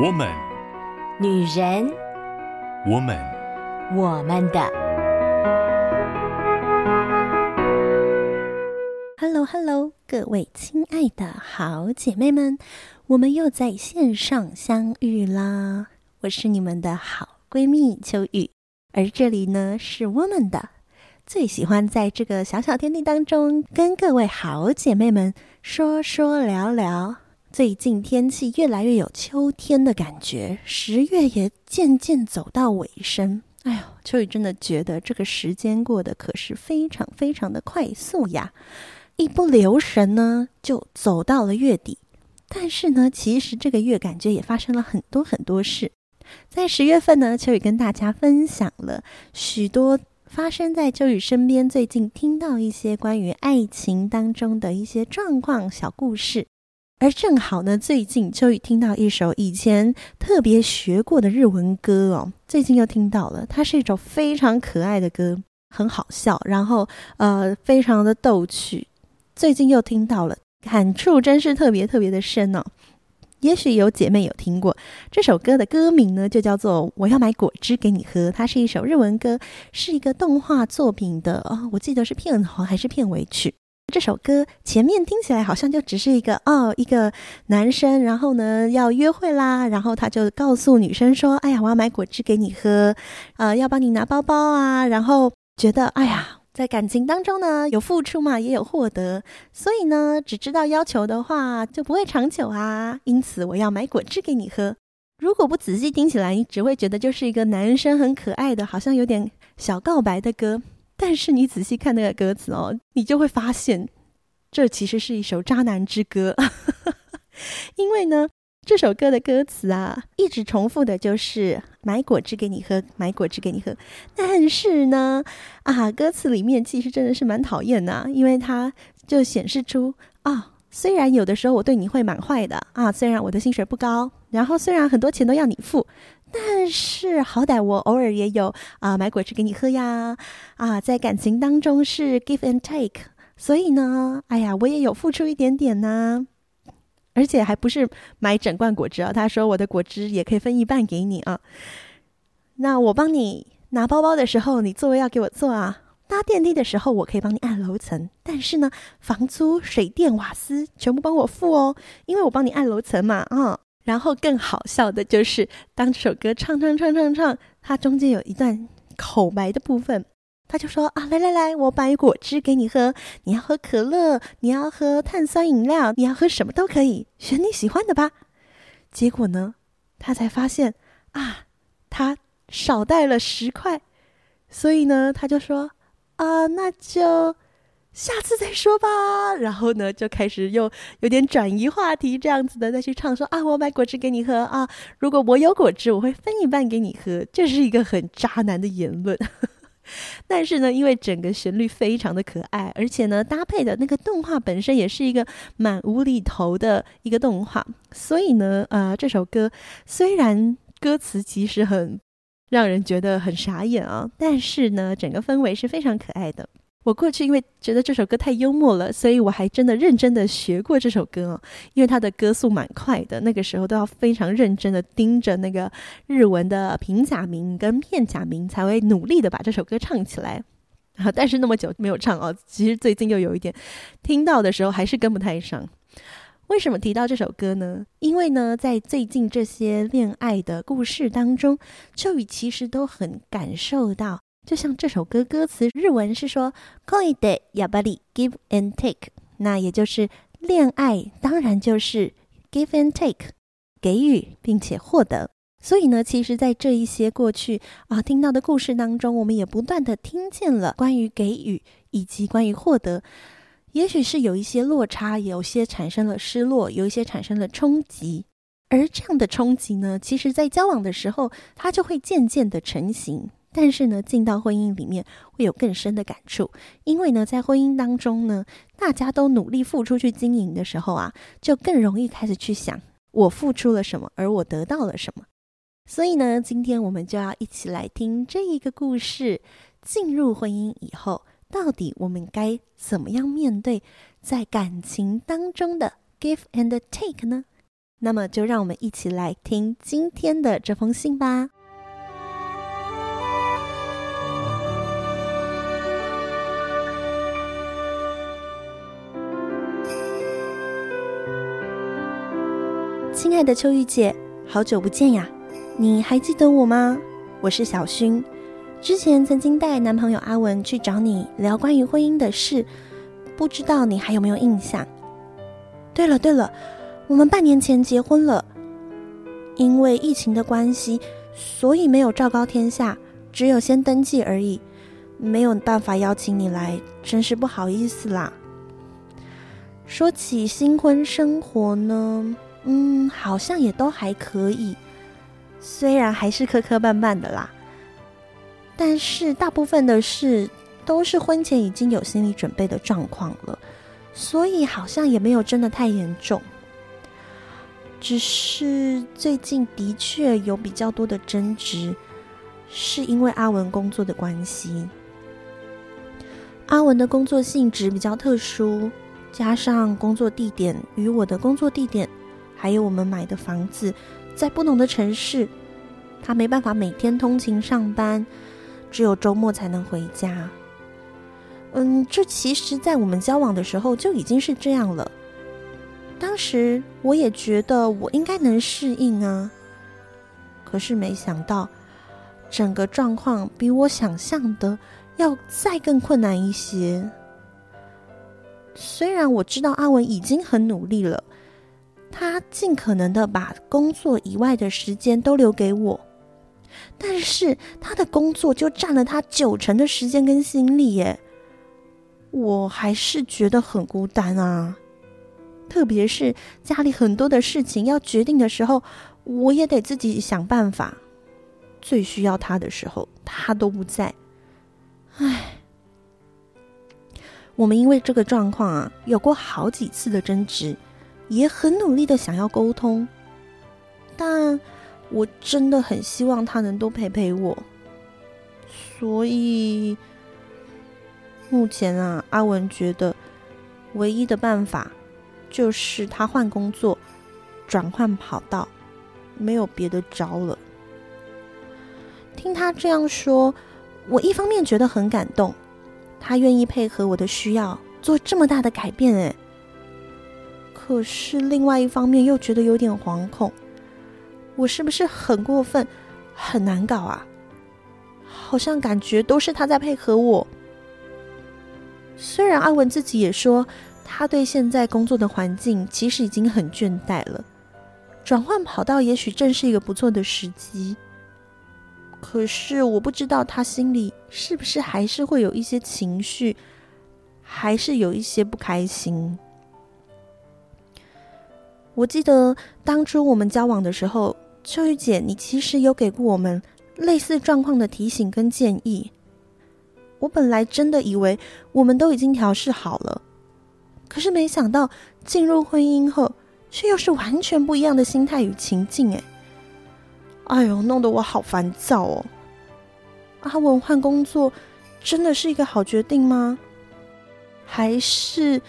我们，女人，我们，我们的。Hello，Hello，各位亲爱的好姐妹们，我们又在线上相遇啦！我是你们的好闺蜜秋雨，而这里呢是我们的。最喜欢在这个小小天地当中，跟各位好姐妹们说说聊聊。最近天气越来越有秋天的感觉，十月也渐渐走到尾声。哎呦，秋雨真的觉得这个时间过得可是非常非常的快速呀！一不留神呢，就走到了月底。但是呢，其实这个月感觉也发生了很多很多事。在十月份呢，秋雨跟大家分享了许多。发生在秋雨身边，最近听到一些关于爱情当中的一些状况、小故事，而正好呢，最近秋雨听到一首以前特别学过的日文歌哦，最近又听到了，它是一首非常可爱的歌，很好笑，然后呃，非常的逗趣，最近又听到了，感触真是特别特别的深哦。也许有姐妹有听过这首歌的歌名呢，就叫做《我要买果汁给你喝》。它是一首日文歌，是一个动画作品的哦，我记得是片头还是片尾曲。这首歌前面听起来好像就只是一个哦，一个男生，然后呢要约会啦，然后他就告诉女生说：“哎呀，我要买果汁给你喝，呃，要帮你拿包包啊。”然后觉得哎呀。在感情当中呢，有付出嘛，也有获得，所以呢，只知道要求的话就不会长久啊。因此，我要买果汁给你喝。如果不仔细听起来，你只会觉得就是一个男生很可爱的，好像有点小告白的歌。但是你仔细看那个歌词哦，你就会发现，这其实是一首渣男之歌。因为呢。这首歌的歌词啊，一直重复的就是买果汁给你喝，买果汁给你喝。但是呢，啊，歌词里面其实真的是蛮讨厌的，因为它就显示出啊，虽然有的时候我对你会蛮坏的啊，虽然我的薪水不高，然后虽然很多钱都要你付，但是好歹我偶尔也有啊买果汁给你喝呀，啊，在感情当中是 give and take，所以呢，哎呀，我也有付出一点点呢。而且还不是买整罐果汁啊！他说我的果汁也可以分一半给你啊。那我帮你拿包包的时候，你座位要给我坐啊。搭电梯的时候，我可以帮你按楼层，但是呢，房租、水电、瓦斯全部帮我付哦，因为我帮你按楼层嘛啊。然后更好笑的就是，当这首歌唱唱唱唱唱，它中间有一段口白的部分。他就说啊，来来来，我买果汁给你喝。你要喝可乐，你要喝碳酸饮料，你要喝什么都可以，选你喜欢的吧。结果呢，他才发现啊，他少带了十块，所以呢，他就说啊，那就下次再说吧。然后呢，就开始又有点转移话题，这样子的再去唱说啊，我买果汁给你喝啊，如果我有果汁，我会分一半给你喝。这是一个很渣男的言论。但是呢，因为整个旋律非常的可爱，而且呢，搭配的那个动画本身也是一个蛮无厘头的一个动画，所以呢，呃，这首歌虽然歌词其实很让人觉得很傻眼啊，但是呢，整个氛围是非常可爱的。我过去因为觉得这首歌太幽默了，所以我还真的认真的学过这首歌哦。因为它的歌速蛮快的，那个时候都要非常认真的盯着那个日文的平假名跟片假名，才会努力的把这首歌唱起来。啊，但是那么久没有唱哦，其实最近又有一点听到的时候还是跟不太上。为什么提到这首歌呢？因为呢，在最近这些恋爱的故事当中，秋雨其实都很感受到。就像这首歌歌词，日文是说“恋でやっぱり give and take”，那也就是恋爱当然就是 give and take，给予并且获得。所以呢，其实，在这一些过去啊听到的故事当中，我们也不断地听见了关于给予以及关于获得。也许是有一些落差，有些产生了失落，有一些产生了冲击。而这样的冲击呢，其实在交往的时候，它就会渐渐的成型。 但是呢，进到婚姻里面会有更深的感触，因为呢，在婚姻当中呢，大家都努力付出去经营的时候啊，就更容易开始去想我付出了什么，而我得到了什么。所以呢，今天我们就要一起来听这一个故事。进入婚姻以后，到底我们该怎么样面对在感情当中的 give and take 呢？那么就让我们一起来听今天的这封信吧。爱的秋玉姐，好久不见呀！你还记得我吗？我是小薰，之前曾经带男朋友阿文去找你聊关于婚姻的事，不知道你还有没有印象？对了对了，我们半年前结婚了，因为疫情的关系，所以没有昭告天下，只有先登记而已，没有办法邀请你来，真是不好意思啦。说起新婚生活呢，嗯，好像也都还可以，虽然还是磕磕绊绊的啦，但是大部分的事都是婚前已经有心理准备的状况了，所以好像也没有真的太严重。只是最近的确有比较多的争执，是因为阿文工作的关系。阿文的工作性质比较特殊，加上工作地点与我的工作地点。还有我们买的房子在不同的城市，他没办法每天通勤上班，只有周末才能回家。嗯，这其实，在我们交往的时候就已经是这样了。当时我也觉得我应该能适应啊，可是没想到整个状况比我想象的要再更困难一些。虽然我知道阿文已经很努力了。他尽可能的把工作以外的时间都留给我，但是他的工作就占了他九成的时间跟心力耶，我还是觉得很孤单啊。特别是家里很多的事情要决定的时候，我也得自己想办法。最需要他的时候，他都不在。唉，我们因为这个状况啊，有过好几次的争执。也很努力的想要沟通，但我真的很希望他能多陪陪我。所以目前啊，阿文觉得唯一的办法就是他换工作，转换跑道，没有别的招了。听他这样说，我一方面觉得很感动，他愿意配合我的需要，做这么大的改变，哎。可是另外一方面又觉得有点惶恐，我是不是很过分，很难搞啊？好像感觉都是他在配合我。虽然阿文自己也说，他对现在工作的环境其实已经很倦怠了，转换跑道也许正是一个不错的时机。可是我不知道他心里是不是还是会有一些情绪，还是有一些不开心。我记得当初我们交往的时候，秋雨姐，你其实有给过我们类似状况的提醒跟建议。我本来真的以为我们都已经调试好了，可是没想到进入婚姻后，却又是完全不一样的心态与情境。哎，哎呦，弄得我好烦躁哦！阿文换工作真的是一个好决定吗？还是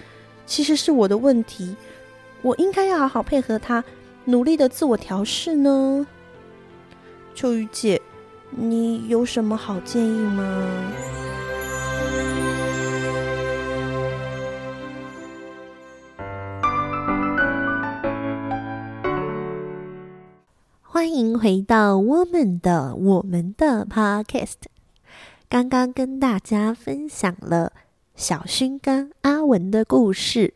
其实是我的问题？我应该要好好配合他，努力的自我调试呢。秋雨姐，你有什么好建议吗？欢迎回到我们的我们的 Podcast。刚刚跟大家分享了小薰跟阿文的故事。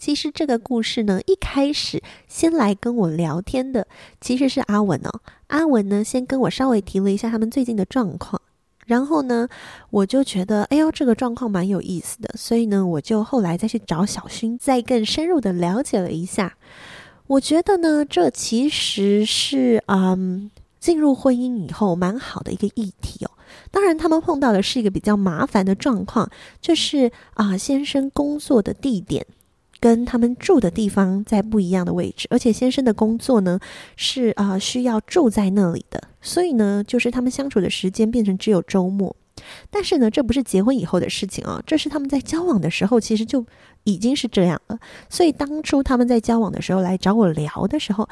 其实这个故事呢，一开始先来跟我聊天的其实是阿文哦。阿文呢，先跟我稍微提了一下他们最近的状况，然后呢，我就觉得，哎呦，这个状况蛮有意思的，所以呢，我就后来再去找小薰，再更深入的了解了一下。我觉得呢，这其实是嗯，进入婚姻以后蛮好的一个议题哦。当然，他们碰到的是一个比较麻烦的状况，就是啊，先生工作的地点。跟他们住的地方在不一样的位置，而且先生的工作呢是啊、需要住在那里的，所以呢就是他们相处的时间变成只有周末。但是呢，这不是结婚以后的事情啊，这是他们在交往的时候，其实就已经是这样了。所以当初他们在交往的时候来找我聊的时候，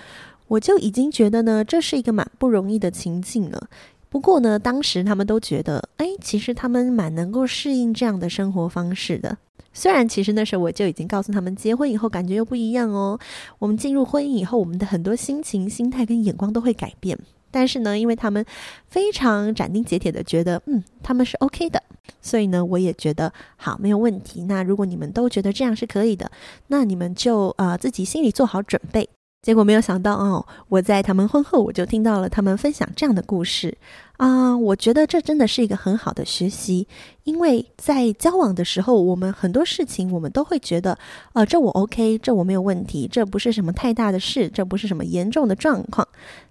我就已经觉得呢，这是一个蛮不容易的情境了。不过呢，当时他们都觉得，哎，其实他们蛮能够适应这样的生活方式的。虽然其实那时候我就已经告诉他们，结婚以后感觉又不一样哦。我们进入婚姻以后，我们的很多心情、心态跟眼光都会改变。但是呢，因为他们非常斩钉截铁的觉得，嗯，他们是 OK 的，所以呢，我也觉得好，没有问题。那如果你们都觉得这样是可以的，那你们就呃自己心里做好准备。结果没有想到哦，我在他们婚后我就听到了他们分享这样的故事啊，我觉得这真的是一个很好的学习，因为在交往的时候，我们很多事情我们都会觉得，呃，这我 OK，这我没有问题，这不是什么太大的事，这不是什么严重的状况。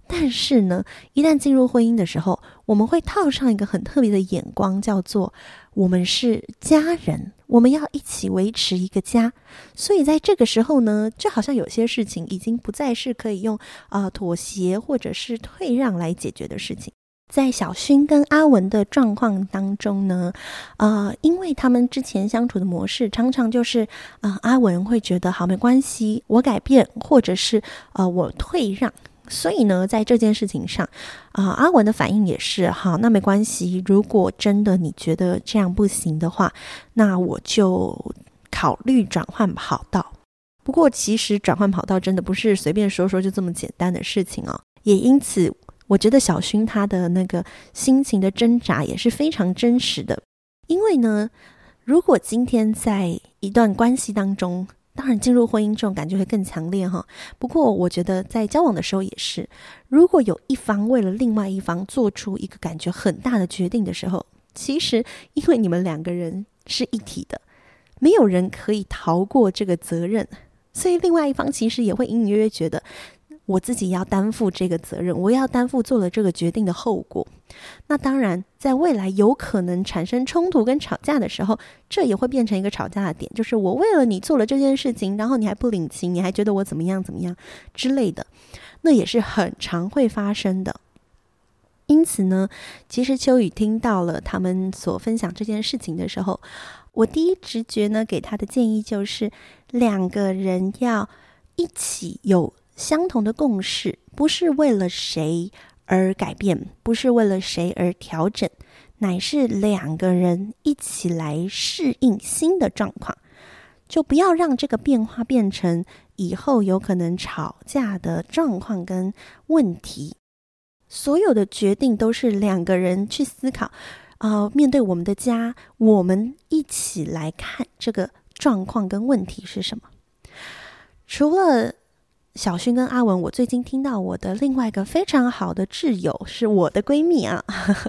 但是呢，一旦进入婚姻的时候，我们会套上一个很特别的眼光，叫做我们是家人，我们要一起维持一个家。所以在这个时候呢，就好像有些事情已经不再是可以用啊、妥协或者是退让来解决的事情。在小薰跟阿文的状况当中呢，呃，因为他们之前相处的模式常常就是，呃，阿文会觉得好没关系，我改变，或者是呃我退让。所以呢，在这件事情上，啊、呃，阿文的反应也是好，那没关系。如果真的你觉得这样不行的话，那我就考虑转换跑道。不过，其实转换跑道真的不是随便说说就这么简单的事情哦。也因此，我觉得小薰他的那个心情的挣扎也是非常真实的。因为呢，如果今天在一段关系当中，当然，进入婚姻这种感觉会更强烈哈。不过，我觉得在交往的时候也是，如果有一方为了另外一方做出一个感觉很大的决定的时候，其实因为你们两个人是一体的，没有人可以逃过这个责任，所以另外一方其实也会隐隐约约觉得。我自己要担负这个责任，我要担负做了这个决定的后果。那当然，在未来有可能产生冲突跟吵架的时候，这也会变成一个吵架的点，就是我为了你做了这件事情，然后你还不领情，你还觉得我怎么样怎么样之类的，那也是很常会发生的。因此呢，其实秋雨听到了他们所分享这件事情的时候，我第一直觉呢给他的建议就是，两个人要一起有。相同的共识，不是为了谁而改变，不是为了谁而调整，乃是两个人一起来适应新的状况。就不要让这个变化变成以后有可能吵架的状况跟问题。所有的决定都是两个人去思考，呃，面对我们的家，我们一起来看这个状况跟问题是什么。除了。小薰跟阿文，我最近听到我的另外一个非常好的挚友，是我的闺蜜啊。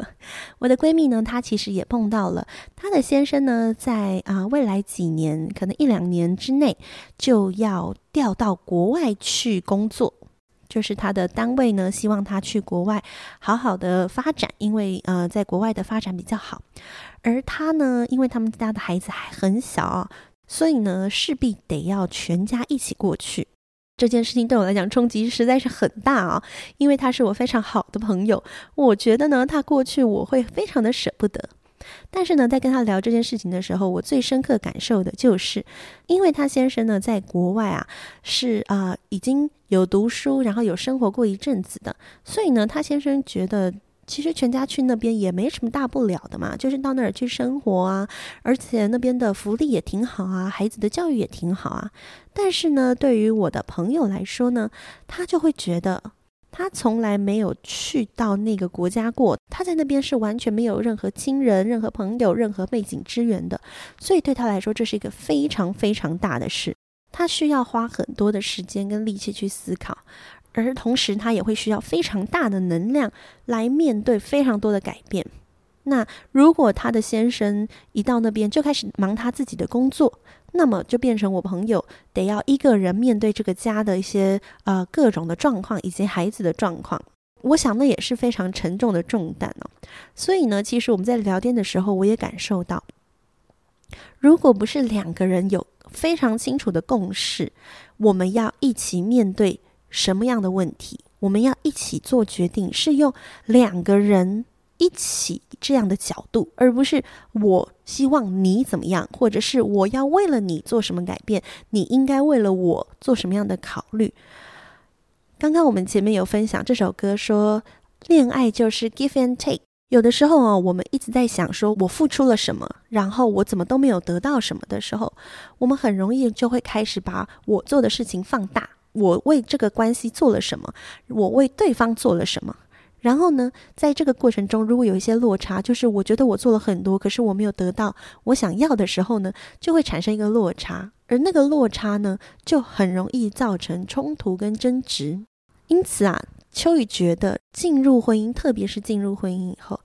我的闺蜜呢，她其实也碰到了她的先生呢，在啊未来几年，可能一两年之内就要调到国外去工作，就是他的单位呢，希望他去国外好好的发展，因为呃在国外的发展比较好。而他呢，因为他们家的孩子还很小啊，所以呢，势必得要全家一起过去。这件事情对我来讲冲击实在是很大啊，因为他是我非常好的朋友，我觉得呢，他过去我会非常的舍不得。但是呢，在跟他聊这件事情的时候，我最深刻感受的就是，因为他先生呢在国外啊，是啊、已经有读书，然后有生活过一阵子的，所以呢，他先生觉得。其实全家去那边也没什么大不了的嘛，就是到那儿去生活啊，而且那边的福利也挺好啊，孩子的教育也挺好啊。但是呢，对于我的朋友来说呢，他就会觉得他从来没有去到那个国家过，他在那边是完全没有任何亲人、任何朋友、任何背景支援的，所以对他来说这是一个非常非常大的事，他需要花很多的时间跟力气去思考。而同时，他也会需要非常大的能量来面对非常多的改变。那如果他的先生一到那边就开始忙他自己的工作，那么就变成我朋友得要一个人面对这个家的一些呃各种的状况以及孩子的状况。我想那也是非常沉重的重担哦。所以呢，其实我们在聊天的时候，我也感受到，如果不是两个人有非常清楚的共识，我们要一起面对。什么样的问题，我们要一起做决定，是用两个人一起这样的角度，而不是我希望你怎么样，或者是我要为了你做什么改变，你应该为了我做什么样的考虑。刚刚我们前面有分享这首歌说，恋爱就是 give and take。有的时候哦，我们一直在想说，我付出了什么，然后我怎么都没有得到什么的时候，我们很容易就会开始把我做的事情放大。我为这个关系做了什么？我为对方做了什么？然后呢，在这个过程中，如果有一些落差，就是我觉得我做了很多，可是我没有得到我想要的时候呢，就会产生一个落差，而那个落差呢，就很容易造成冲突跟争执。因此啊。秋雨觉得，进入婚姻，特别是进入婚姻以后，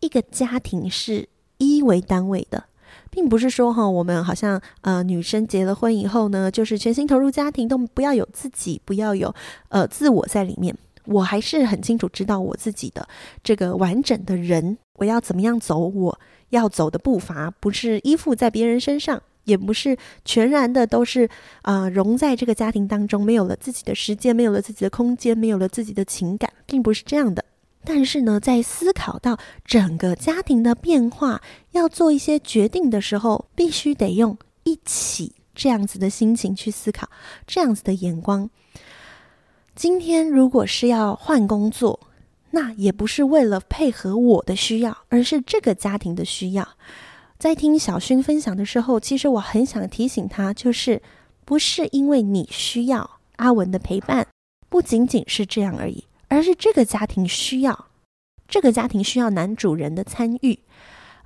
一个家庭是一为单位的，并不是说哈，我们好像呃，女生结了婚以后呢，就是全心投入家庭，都不要有自己，不要有呃自我在里面。我还是很清楚知道我自己的这个完整的人，我要怎么样走，我要走的步伐，不是依附在别人身上。也不是全然的都是啊、融在这个家庭当中，没有了自己的时间，没有了自己的空间，没有了自己的情感，并不是这样的。但是呢，在思考到整个家庭的变化，要做一些决定的时候，必须得用一起这样子的心情去思考，这样子的眼光。今天如果是要换工作，那也不是为了配合我的需要，而是这个家庭的需要。在听小薰分享的时候，其实我很想提醒他，就是不是因为你需要阿文的陪伴，不仅仅是这样而已，而是这个家庭需要，这个家庭需要男主人的参与。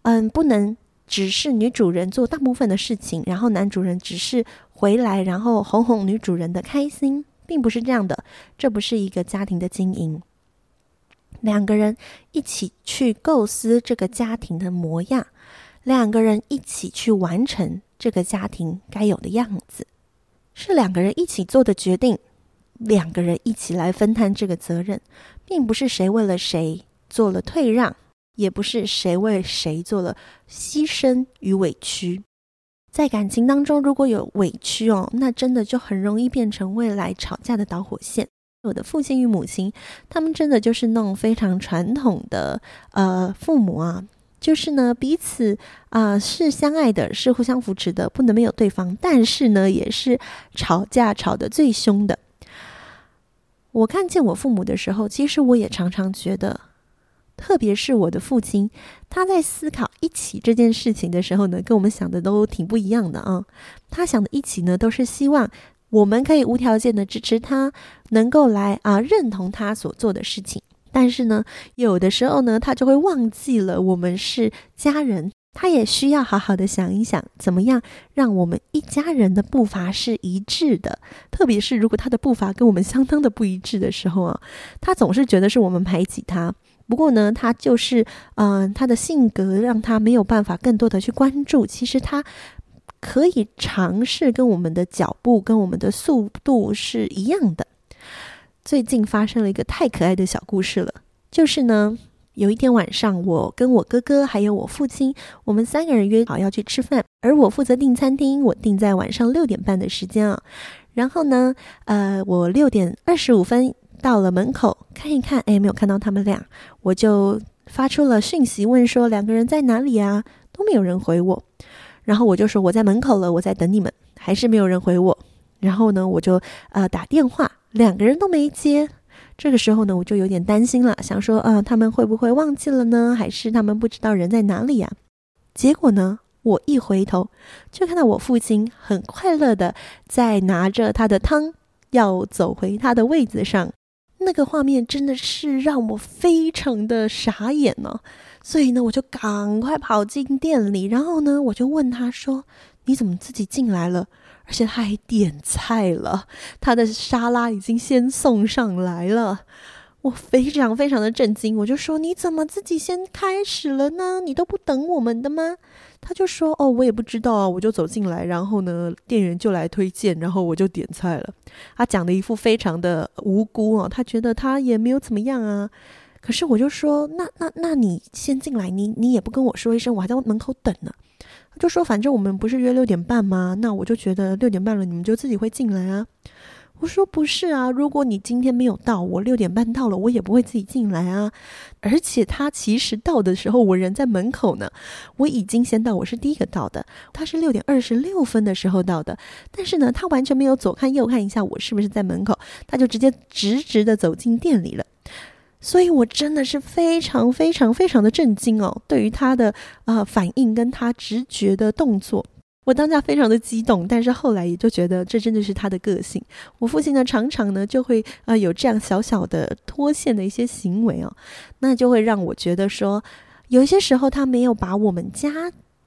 嗯，不能只是女主人做大部分的事情，然后男主人只是回来，然后哄哄女主人的开心，并不是这样的。这不是一个家庭的经营，两个人一起去构思这个家庭的模样。两个人一起去完成这个家庭该有的样子，是两个人一起做的决定，两个人一起来分担这个责任，并不是谁为了谁做了退让，也不是谁为谁做了牺牲与委屈。在感情当中，如果有委屈哦，那真的就很容易变成未来吵架的导火线。我的父亲与母亲，他们真的就是那种非常传统的呃父母啊。就是呢，彼此啊、是相爱的，是互相扶持的，不能没有对方。但是呢，也是吵架吵得最凶的。我看见我父母的时候，其实我也常常觉得，特别是我的父亲，他在思考一起这件事情的时候呢，跟我们想的都挺不一样的啊。他想的一起呢，都是希望我们可以无条件的支持他，能够来啊认同他所做的事情。但是呢，有的时候呢，他就会忘记了我们是家人，他也需要好好的想一想，怎么样让我们一家人的步伐是一致的。特别是如果他的步伐跟我们相当的不一致的时候啊，他总是觉得是我们排挤他。不过呢，他就是，嗯、他的性格让他没有办法更多的去关注。其实他可以尝试跟我们的脚步、跟我们的速度是一样的。最近发生了一个太可爱的小故事了，就是呢，有一天晚上，我跟我哥哥还有我父亲，我们三个人约好要去吃饭，而我负责订餐厅，我订在晚上六点半的时间啊。然后呢，呃，我六点二十五分到了门口，看一看，哎，没有看到他们俩，我就发出了讯息问说两个人在哪里啊？都没有人回我，然后我就说我在门口了，我在等你们，还是没有人回我。然后呢，我就呃打电话。两个人都没接，这个时候呢，我就有点担心了，想说啊，他们会不会忘记了呢？还是他们不知道人在哪里呀？结果呢，我一回头，就看到我父亲很快乐的在拿着他的汤，要走回他的位子上。那个画面真的是让我非常的傻眼呢。所以呢，我就赶快跑进店里，然后呢，我就问他说：“你怎么自己进来了？”而且他还点菜了，他的沙拉已经先送上来了，我非常非常的震惊。我就说：“你怎么自己先开始了呢？你都不等我们的吗？”他就说：“哦，我也不知道啊，我就走进来，然后呢，店员就来推荐，然后我就点菜了。”他讲的一副非常的无辜哦，他觉得他也没有怎么样啊。可是我就说：“那那那你先进来，你你也不跟我说一声，我还在门口等呢。”就说反正我们不是约六点半吗？那我就觉得六点半了，你们就自己会进来啊。我说不是啊，如果你今天没有到，我六点半到了，我也不会自己进来啊。而且他其实到的时候，我人在门口呢，我已经先到，我是第一个到的。他是六点二十六分的时候到的，但是呢，他完全没有左看右看一下我是不是在门口，他就直接直直的走进店里了。所以我真的是非常非常非常的震惊哦，对于他的呃反应跟他直觉的动作。我当下非常的激动，但是后来也就觉得这真的是他的个性。我父亲呢，常常呢就会呃有这样小小的脱线的一些行为哦，那就会让我觉得说，有些时候他没有把我们家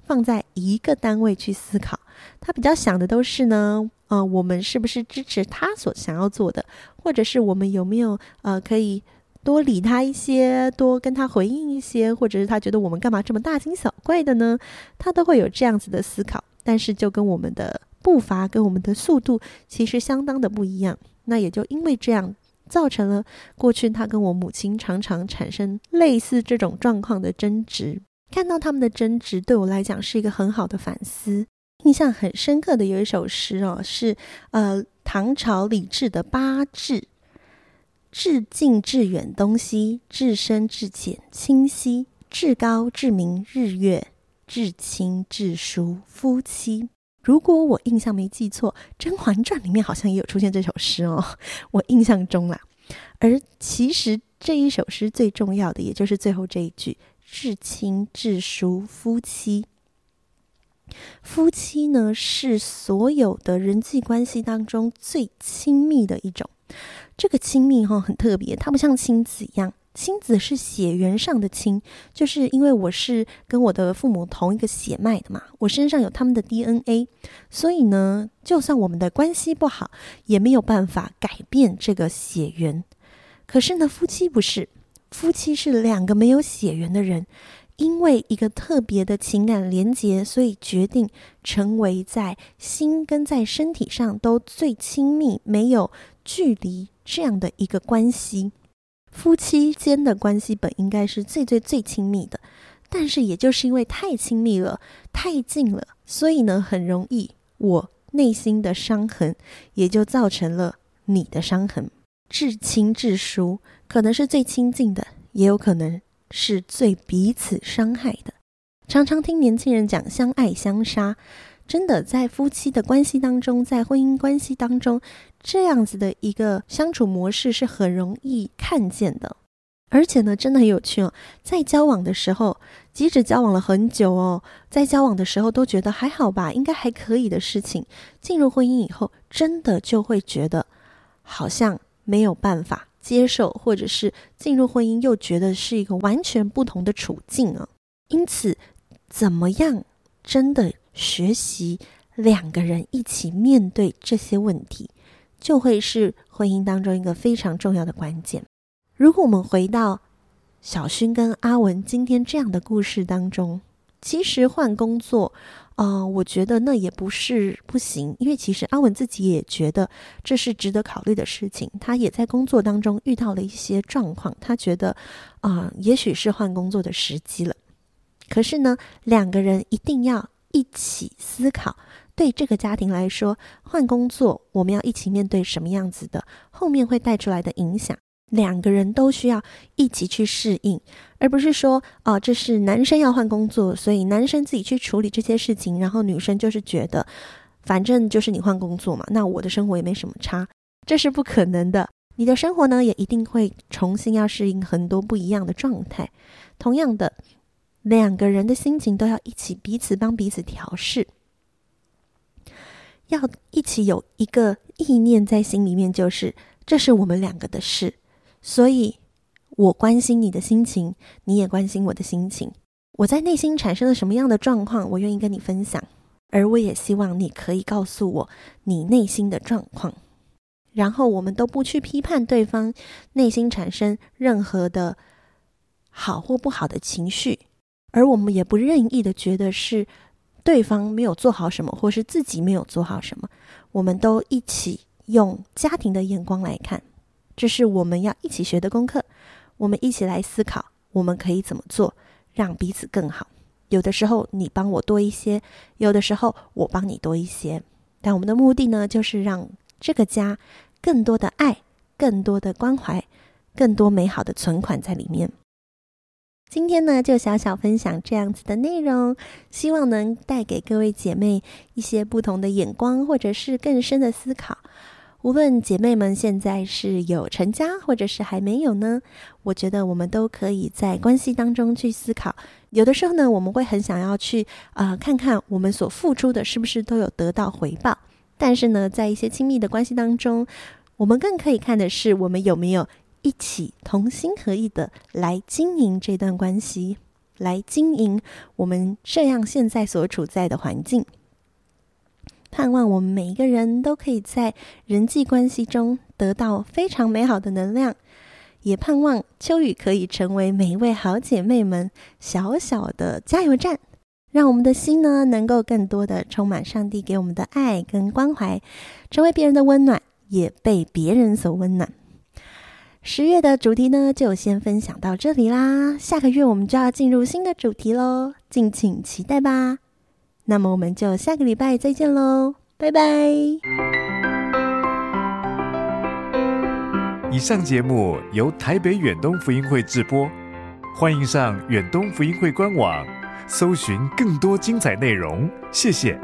放在一个单位去思考，他比较想的都是呢，呃，我们是不是支持他所想要做的，或者是我们有没有呃可以多理他一些，多跟他回应一些，或者是他觉得我们干嘛这么大惊小怪的呢？他都会有这样子的思考。但是，就跟我们的步伐跟我们的速度其实相当的不一样。那也就因为这样，造成了过去他跟我母亲常常产生类似这种状况的争执。看到他们的争执，对我来讲是一个很好的反思。印象很深刻的有一首诗哦，是呃唐朝李治的《八至》：至近至远东西，至深至浅清晰，至高至明日月。至亲至疏夫妻，如果我印象没记错，《甄嬛传》里面好像也有出现这首诗哦。我印象中啦，而其实这一首诗最重要的，也就是最后这一句“至亲至疏夫妻”。夫妻呢，是所有的人际关系当中最亲密的一种。这个亲密哈、哦、很特别，它不像亲子一样。亲子是血缘上的亲，就是因为我是跟我的父母同一个血脉的嘛，我身上有他们的 DNA，所以呢，就算我们的关系不好，也没有办法改变这个血缘。可是呢，夫妻不是，夫妻是两个没有血缘的人，因为一个特别的情感连结，所以决定成为在心跟在身体上都最亲密、没有距离这样的一个关系。夫妻间的关系本应该是最最最亲密的，但是也就是因为太亲密了、太近了，所以呢，很容易我内心的伤痕也就造成了你的伤痕。至亲至疏，可能是最亲近的，也有可能是最彼此伤害的。常常听年轻人讲相爱相杀。真的在夫妻的关系当中，在婚姻关系当中，这样子的一个相处模式是很容易看见的。而且呢，真的很有趣哦。在交往的时候，即使交往了很久哦，在交往的时候都觉得还好吧，应该还可以的事情，进入婚姻以后，真的就会觉得好像没有办法接受，或者是进入婚姻又觉得是一个完全不同的处境啊。因此，怎么样真的？学习两个人一起面对这些问题，就会是婚姻当中一个非常重要的关键。如果我们回到小薰跟阿文今天这样的故事当中，其实换工作，啊、呃，我觉得那也不是不行，因为其实阿文自己也觉得这是值得考虑的事情。他也在工作当中遇到了一些状况，他觉得啊、也许是换工作的时机了。可是呢，两个人一定要。一起思考，对这个家庭来说，换工作我们要一起面对什么样子的，后面会带出来的影响，两个人都需要一起去适应，而不是说哦，这是男生要换工作，所以男生自己去处理这些事情，然后女生就是觉得，反正就是你换工作嘛，那我的生活也没什么差，这是不可能的。你的生活呢，也一定会重新要适应很多不一样的状态，同样的。两个人的心情都要一起彼此帮彼此调试，要一起有一个意念在心里面，就是这是我们两个的事，所以我关心你的心情，你也关心我的心情。我在内心产生了什么样的状况，我愿意跟你分享，而我也希望你可以告诉我你内心的状况，然后我们都不去批判对方内心产生任何的好或不好的情绪。而我们也不任意的觉得是对方没有做好什么，或是自己没有做好什么，我们都一起用家庭的眼光来看，这是我们要一起学的功课。我们一起来思考，我们可以怎么做，让彼此更好。有的时候你帮我多一些，有的时候我帮你多一些，但我们的目的呢，就是让这个家更多的爱、更多的关怀、更多美好的存款在里面。今天呢，就小小分享这样子的内容，希望能带给各位姐妹一些不同的眼光，或者是更深的思考。无论姐妹们现在是有成家，或者是还没有呢，我觉得我们都可以在关系当中去思考。有的时候呢，我们会很想要去啊、看看我们所付出的是不是都有得到回报。但是呢，在一些亲密的关系当中，我们更可以看的是，我们有没有一起同心合意的来经营这段关系，来经营我们这样现在所处在的环境。盼望我们每一个人都可以在人际关系中得到非常美好的能量，也盼望秋雨可以成为每一位好姐妹们小小的加油站，让我们的心呢能够更多的充满上帝给我们的爱跟关怀，成为别人的温暖，也被别人所温暖。十月的主题呢就先分享到这里啦，下个月我们就要进入新的主题喽，敬请期待吧。那么我们就下个礼拜再见喽，拜拜。以上节目由台北远东福音会制播，欢迎上远东福音会官网，搜寻更多精彩内容。谢谢。